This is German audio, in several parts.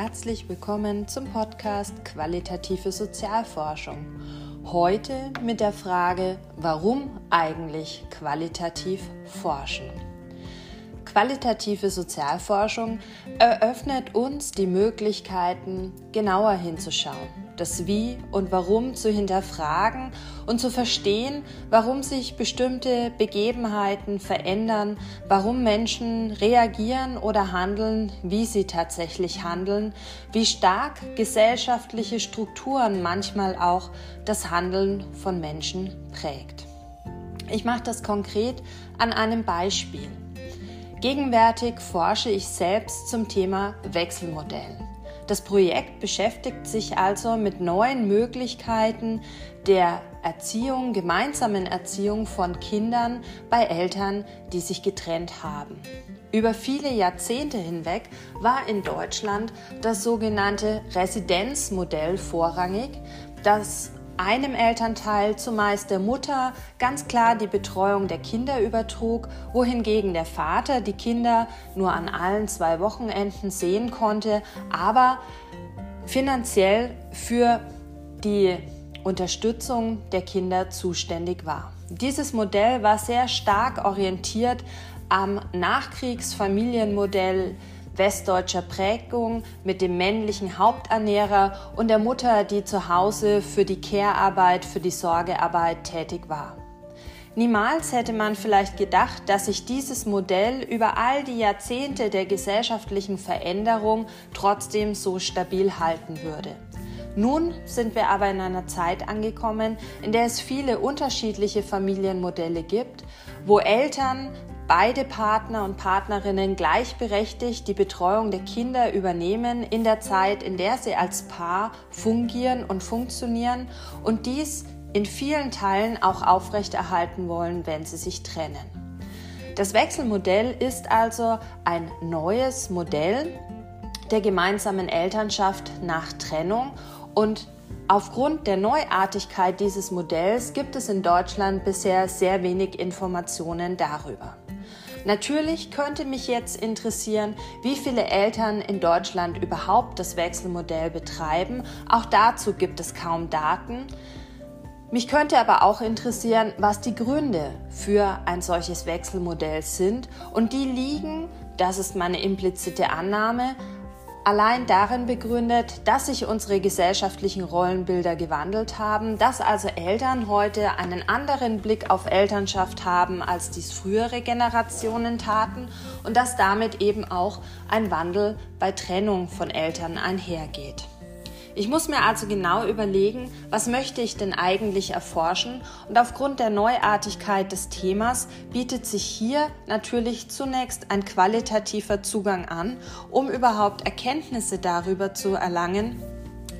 Herzlich willkommen zum Podcast Qualitative Sozialforschung. Heute mit der Frage, warum eigentlich qualitativ forschen? Qualitative Sozialforschung eröffnet uns die Möglichkeiten, genauer hinzuschauen, das Wie und Warum zu hinterfragen und zu verstehen, warum sich bestimmte Begebenheiten verändern, warum Menschen reagieren oder handeln, wie sie tatsächlich handeln, wie stark gesellschaftliche Strukturen manchmal auch das Handeln von Menschen prägt. Ich mache das konkret an einem Beispiel. Gegenwärtig forsche ich selbst zum Thema Wechselmodellen. Das Projekt beschäftigt sich also mit neuen Möglichkeiten der Erziehung, gemeinsamen Erziehung von Kindern bei Eltern, die sich getrennt haben. Über viele Jahrzehnte hinweg war in Deutschland das sogenannte Residenzmodell vorrangig, das einem Elternteil, zumeist der Mutter, ganz klar die Betreuung der Kinder übertrug, wohingegen der Vater die Kinder nur an allen zwei Wochenenden sehen konnte, aber finanziell für die Unterstützung der Kinder zuständig war. Dieses Modell war sehr stark orientiert am Nachkriegsfamilienmodell westdeutscher Prägung mit dem männlichen Haupternährer und der Mutter, die zu Hause für die Care-Arbeit, für die Sorgearbeit tätig war. Niemals hätte man vielleicht gedacht, dass sich dieses Modell über all die Jahrzehnte der gesellschaftlichen Veränderung trotzdem so stabil halten würde. Nun sind wir aber in einer Zeit angekommen, in der es viele unterschiedliche Familienmodelle gibt, wo Eltern beide Partner und Partnerinnen gleichberechtigt die Betreuung der Kinder übernehmen in der Zeit, in der sie als Paar fungieren und funktionieren und dies in vielen Teilen auch aufrechterhalten wollen, wenn sie sich trennen. Das Wechselmodell ist also ein neues Modell der gemeinsamen Elternschaft nach Trennung und Aufgrund der Neuartigkeit dieses Modells gibt es in Deutschland bisher sehr wenig Informationen darüber. Natürlich könnte mich jetzt interessieren, wie viele Eltern in Deutschland überhaupt das Wechselmodell betreiben. Auch dazu gibt es kaum Daten. Mich könnte aber auch interessieren, was die Gründe für ein solches Wechselmodell sind. Und die liegen, das ist meine implizite Annahme, allein darin begründet, dass sich unsere gesellschaftlichen Rollenbilder gewandelt haben, dass also Eltern heute einen anderen Blick auf Elternschaft haben, als dies frühere Generationen taten und dass damit eben auch ein Wandel bei Trennung von Eltern einhergeht. Ich muss mir also genau überlegen, was möchte ich denn eigentlich erforschen und aufgrund der Neuartigkeit des Themas bietet sich hier natürlich zunächst ein qualitativer Zugang an, um überhaupt Erkenntnisse darüber zu erlangen,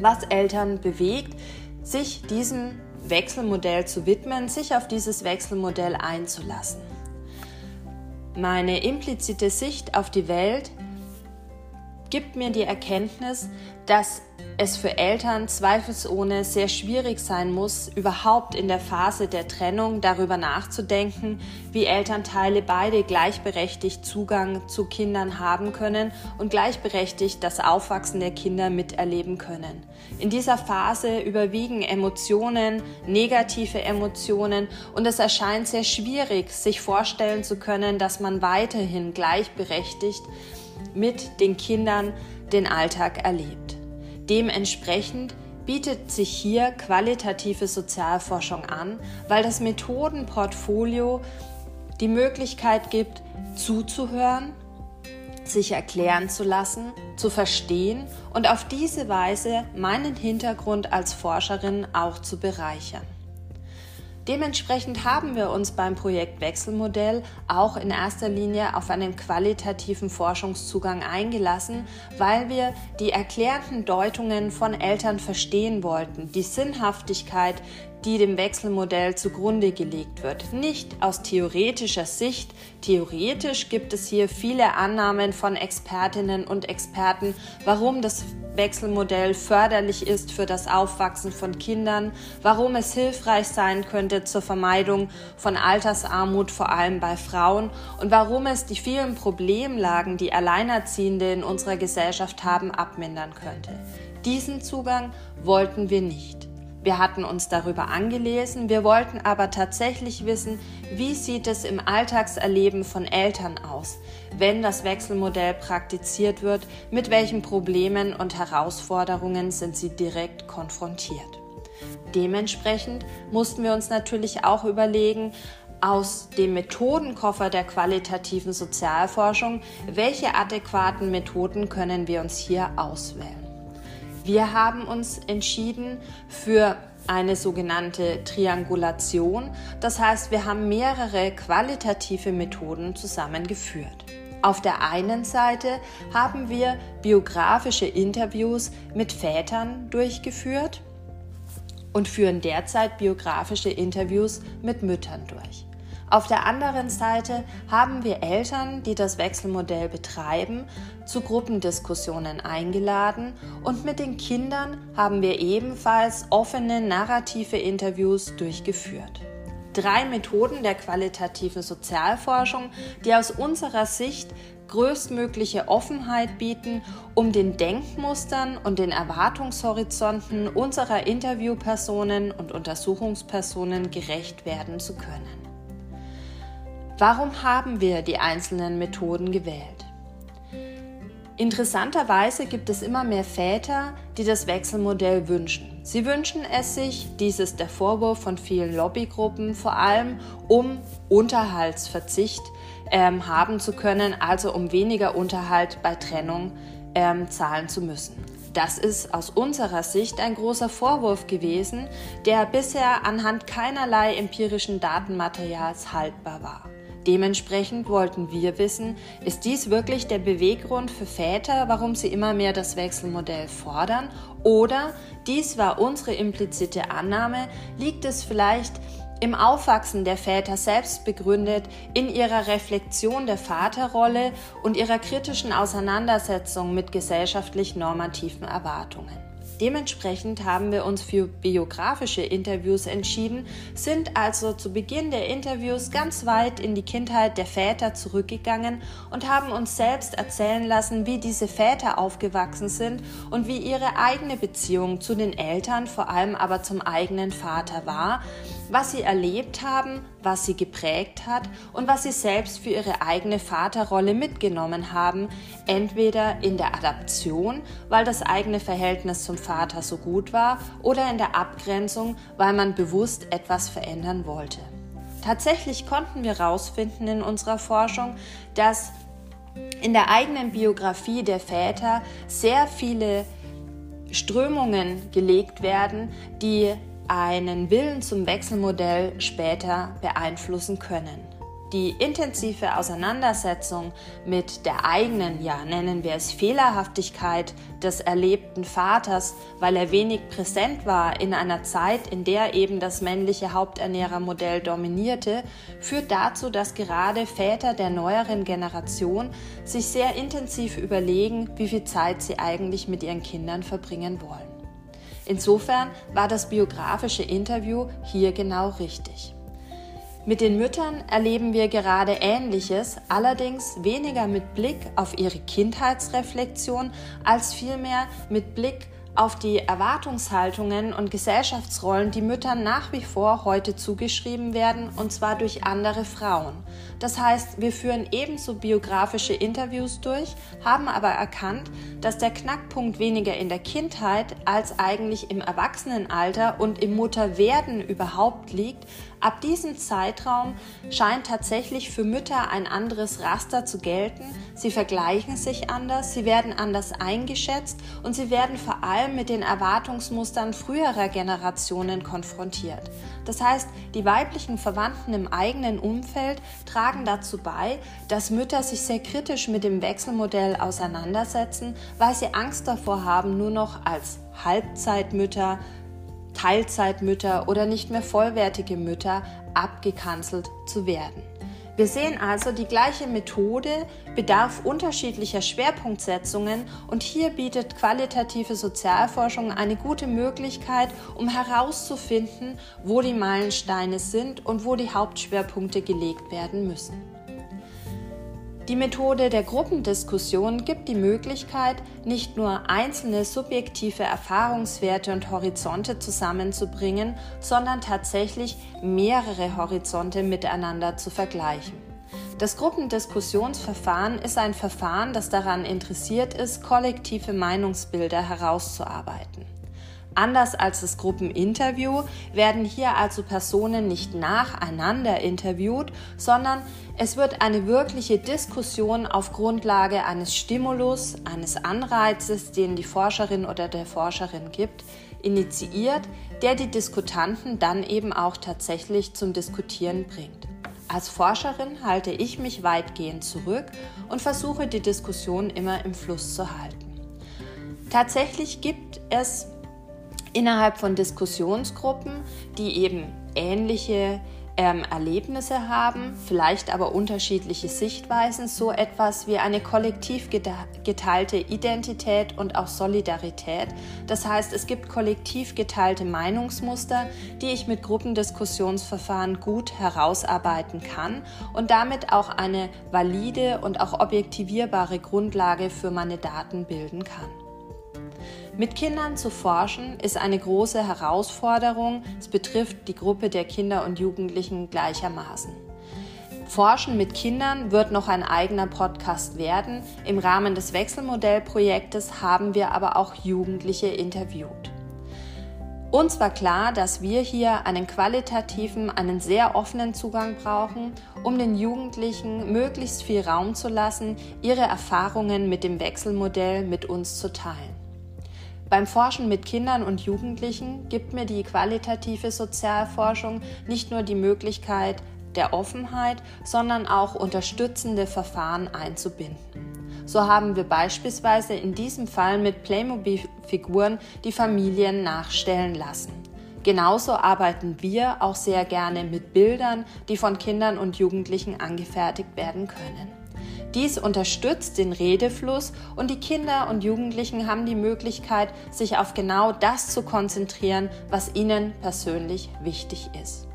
was Eltern bewegt, sich diesem Wechselmodell zu widmen, sich auf dieses Wechselmodell einzulassen. Meine implizite Sicht auf die Welt gibt mir die Erkenntnis, dass es für Eltern zweifelsohne sehr schwierig sein muss, überhaupt in der Phase der Trennung darüber nachzudenken, wie Elternteile beide gleichberechtigt Zugang zu Kindern haben können und gleichberechtigt das Aufwachsen der Kinder miterleben können. In dieser Phase überwiegen Emotionen, negative Emotionen und es erscheint sehr schwierig, sich vorstellen zu können, dass man weiterhin gleichberechtigt mit den Kindern den Alltag erlebt. Dementsprechend bietet sich hier qualitative Sozialforschung an, weil das Methodenportfolio die Möglichkeit gibt, zuzuhören, sich erklären zu lassen, zu verstehen und auf diese Weise meinen Hintergrund als Forscherin auch zu bereichern. Dementsprechend haben wir uns beim Projekt Wechselmodell auch in erster Linie auf einen qualitativen Forschungszugang eingelassen, weil wir die erklärten Deutungen von Eltern verstehen wollten, die Sinnhaftigkeit die dem Wechselmodell zugrunde gelegt wird. Nicht aus theoretischer Sicht. Theoretisch gibt es hier viele Annahmen von Expertinnen und Experten, warum das Wechselmodell förderlich ist für das Aufwachsen von Kindern, warum es hilfreich sein könnte zur Vermeidung von Altersarmut, vor allem bei Frauen, und warum es die vielen Problemlagen, die Alleinerziehende in unserer Gesellschaft haben, abmindern könnte. Diesen Zugang wollten wir nicht. Wir hatten uns darüber angelesen, wir wollten aber tatsächlich wissen, wie sieht es im Alltagserleben von Eltern aus, wenn das Wechselmodell praktiziert wird, mit welchen Problemen und Herausforderungen sind sie direkt konfrontiert. Dementsprechend mussten wir uns natürlich auch überlegen, aus dem Methodenkoffer der qualitativen Sozialforschung, welche adäquaten Methoden können wir uns hier auswählen. Wir haben uns entschieden für eine sogenannte Triangulation. Das heißt, wir haben mehrere qualitative Methoden zusammengeführt. Auf der einen Seite haben wir biografische Interviews mit Vätern durchgeführt und führen derzeit biografische Interviews mit Müttern durch. Auf der anderen Seite haben wir Eltern, die das Wechselmodell betreiben, zu Gruppendiskussionen eingeladen und mit den Kindern haben wir ebenfalls offene narrative Interviews durchgeführt. Drei Methoden der qualitativen Sozialforschung, die aus unserer Sicht größtmögliche Offenheit bieten, um den Denkmustern und den Erwartungshorizonten unserer Interviewpersonen und Untersuchungspersonen gerecht werden zu können. Warum haben wir die einzelnen Methoden gewählt? Interessanterweise gibt es immer mehr Väter, die das Wechselmodell wünschen. Sie wünschen es sich, dies ist der Vorwurf von vielen Lobbygruppen, vor allem um Unterhaltsverzicht ähm, haben zu können, also um weniger Unterhalt bei Trennung ähm, zahlen zu müssen. Das ist aus unserer Sicht ein großer Vorwurf gewesen, der bisher anhand keinerlei empirischen Datenmaterials haltbar war. Dementsprechend wollten wir wissen, ist dies wirklich der Beweggrund für Väter, warum sie immer mehr das Wechselmodell fordern? Oder dies war unsere implizite Annahme, liegt es vielleicht im Aufwachsen der Väter selbst begründet, in ihrer Reflexion der Vaterrolle und ihrer kritischen Auseinandersetzung mit gesellschaftlich normativen Erwartungen. Dementsprechend haben wir uns für biografische Interviews entschieden, sind also zu Beginn der Interviews ganz weit in die Kindheit der Väter zurückgegangen und haben uns selbst erzählen lassen, wie diese Väter aufgewachsen sind und wie ihre eigene Beziehung zu den Eltern, vor allem aber zum eigenen Vater war, was sie erlebt haben, was sie geprägt hat und was sie selbst für ihre eigene Vaterrolle mitgenommen haben, entweder in der Adaption, weil das eigene Verhältnis zum Vater so gut war, oder in der Abgrenzung, weil man bewusst etwas verändern wollte. Tatsächlich konnten wir herausfinden in unserer Forschung, dass in der eigenen Biografie der Väter sehr viele Strömungen gelegt werden, die einen Willen zum Wechselmodell später beeinflussen können. Die intensive Auseinandersetzung mit der eigenen, ja nennen wir es Fehlerhaftigkeit des erlebten Vaters, weil er wenig präsent war in einer Zeit, in der eben das männliche Haupternährermodell dominierte, führt dazu, dass gerade Väter der neueren Generation sich sehr intensiv überlegen, wie viel Zeit sie eigentlich mit ihren Kindern verbringen wollen. Insofern war das biografische Interview hier genau richtig. Mit den Müttern erleben wir gerade Ähnliches, allerdings weniger mit Blick auf ihre Kindheitsreflexion als vielmehr mit Blick auf die Erwartungshaltungen und Gesellschaftsrollen, die Müttern nach wie vor heute zugeschrieben werden, und zwar durch andere Frauen. Das heißt, wir führen ebenso biografische Interviews durch, haben aber erkannt, dass der Knackpunkt weniger in der Kindheit als eigentlich im Erwachsenenalter und im Mutterwerden überhaupt liegt, Ab diesem Zeitraum scheint tatsächlich für Mütter ein anderes Raster zu gelten. Sie vergleichen sich anders, sie werden anders eingeschätzt und sie werden vor allem mit den Erwartungsmustern früherer Generationen konfrontiert. Das heißt, die weiblichen Verwandten im eigenen Umfeld tragen dazu bei, dass Mütter sich sehr kritisch mit dem Wechselmodell auseinandersetzen, weil sie Angst davor haben, nur noch als Halbzeitmütter Teilzeitmütter oder nicht mehr vollwertige Mütter abgekanzelt zu werden. Wir sehen also, die gleiche Methode bedarf unterschiedlicher Schwerpunktsetzungen und hier bietet qualitative Sozialforschung eine gute Möglichkeit, um herauszufinden, wo die Meilensteine sind und wo die Hauptschwerpunkte gelegt werden müssen. Die Methode der Gruppendiskussion gibt die Möglichkeit, nicht nur einzelne subjektive Erfahrungswerte und Horizonte zusammenzubringen, sondern tatsächlich mehrere Horizonte miteinander zu vergleichen. Das Gruppendiskussionsverfahren ist ein Verfahren, das daran interessiert ist, kollektive Meinungsbilder herauszuarbeiten. Anders als das Gruppeninterview werden hier also Personen nicht nacheinander interviewt, sondern es wird eine wirkliche Diskussion auf Grundlage eines Stimulus, eines Anreizes, den die Forscherin oder der Forscherin gibt, initiiert, der die Diskutanten dann eben auch tatsächlich zum Diskutieren bringt. Als Forscherin halte ich mich weitgehend zurück und versuche die Diskussion immer im Fluss zu halten. Tatsächlich gibt es innerhalb von Diskussionsgruppen, die eben ähnliche ähm, Erlebnisse haben, vielleicht aber unterschiedliche Sichtweisen, so etwas wie eine kollektiv geteilte Identität und auch Solidarität. Das heißt, es gibt kollektiv geteilte Meinungsmuster, die ich mit Gruppendiskussionsverfahren gut herausarbeiten kann und damit auch eine valide und auch objektivierbare Grundlage für meine Daten bilden kann. Mit Kindern zu forschen ist eine große Herausforderung. Es betrifft die Gruppe der Kinder und Jugendlichen gleichermaßen. Forschen mit Kindern wird noch ein eigener Podcast werden. Im Rahmen des Wechselmodellprojektes haben wir aber auch Jugendliche interviewt. Uns war klar, dass wir hier einen qualitativen, einen sehr offenen Zugang brauchen, um den Jugendlichen möglichst viel Raum zu lassen, ihre Erfahrungen mit dem Wechselmodell mit uns zu teilen. Beim Forschen mit Kindern und Jugendlichen gibt mir die qualitative Sozialforschung nicht nur die Möglichkeit der Offenheit, sondern auch unterstützende Verfahren einzubinden. So haben wir beispielsweise in diesem Fall mit Playmobil-Figuren die Familien nachstellen lassen. Genauso arbeiten wir auch sehr gerne mit Bildern, die von Kindern und Jugendlichen angefertigt werden können. Dies unterstützt den Redefluss und die Kinder und Jugendlichen haben die Möglichkeit, sich auf genau das zu konzentrieren, was ihnen persönlich wichtig ist.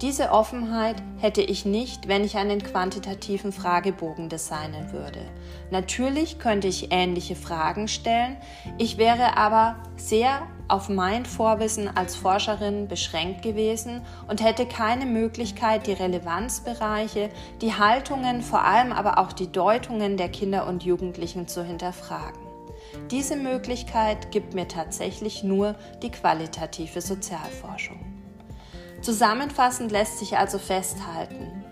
Diese Offenheit hätte ich nicht, wenn ich einen quantitativen Fragebogen designen würde. Natürlich könnte ich ähnliche Fragen stellen, ich wäre aber sehr auf mein Vorwissen als Forscherin beschränkt gewesen und hätte keine Möglichkeit, die Relevanzbereiche, die Haltungen, vor allem aber auch die Deutungen der Kinder und Jugendlichen zu hinterfragen. Diese Möglichkeit gibt mir tatsächlich nur die qualitative Sozialforschung. Zusammenfassend lässt sich also festhalten,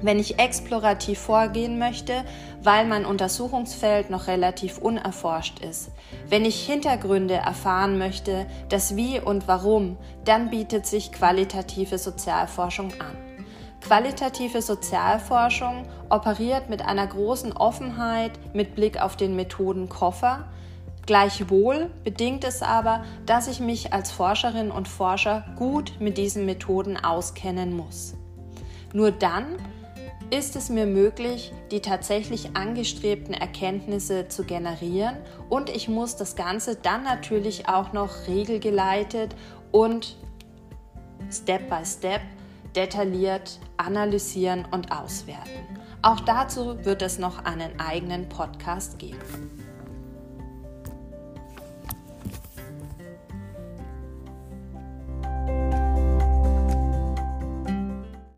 wenn ich explorativ vorgehen möchte, weil mein Untersuchungsfeld noch relativ unerforscht ist, wenn ich Hintergründe erfahren möchte, das Wie und Warum, dann bietet sich qualitative Sozialforschung an. Qualitative Sozialforschung operiert mit einer großen Offenheit mit Blick auf den Methodenkoffer. Gleichwohl bedingt es aber, dass ich mich als Forscherin und Forscher gut mit diesen Methoden auskennen muss. Nur dann ist es mir möglich, die tatsächlich angestrebten Erkenntnisse zu generieren und ich muss das Ganze dann natürlich auch noch regelgeleitet und Step by Step detailliert analysieren und auswerten. Auch dazu wird es noch einen eigenen Podcast geben.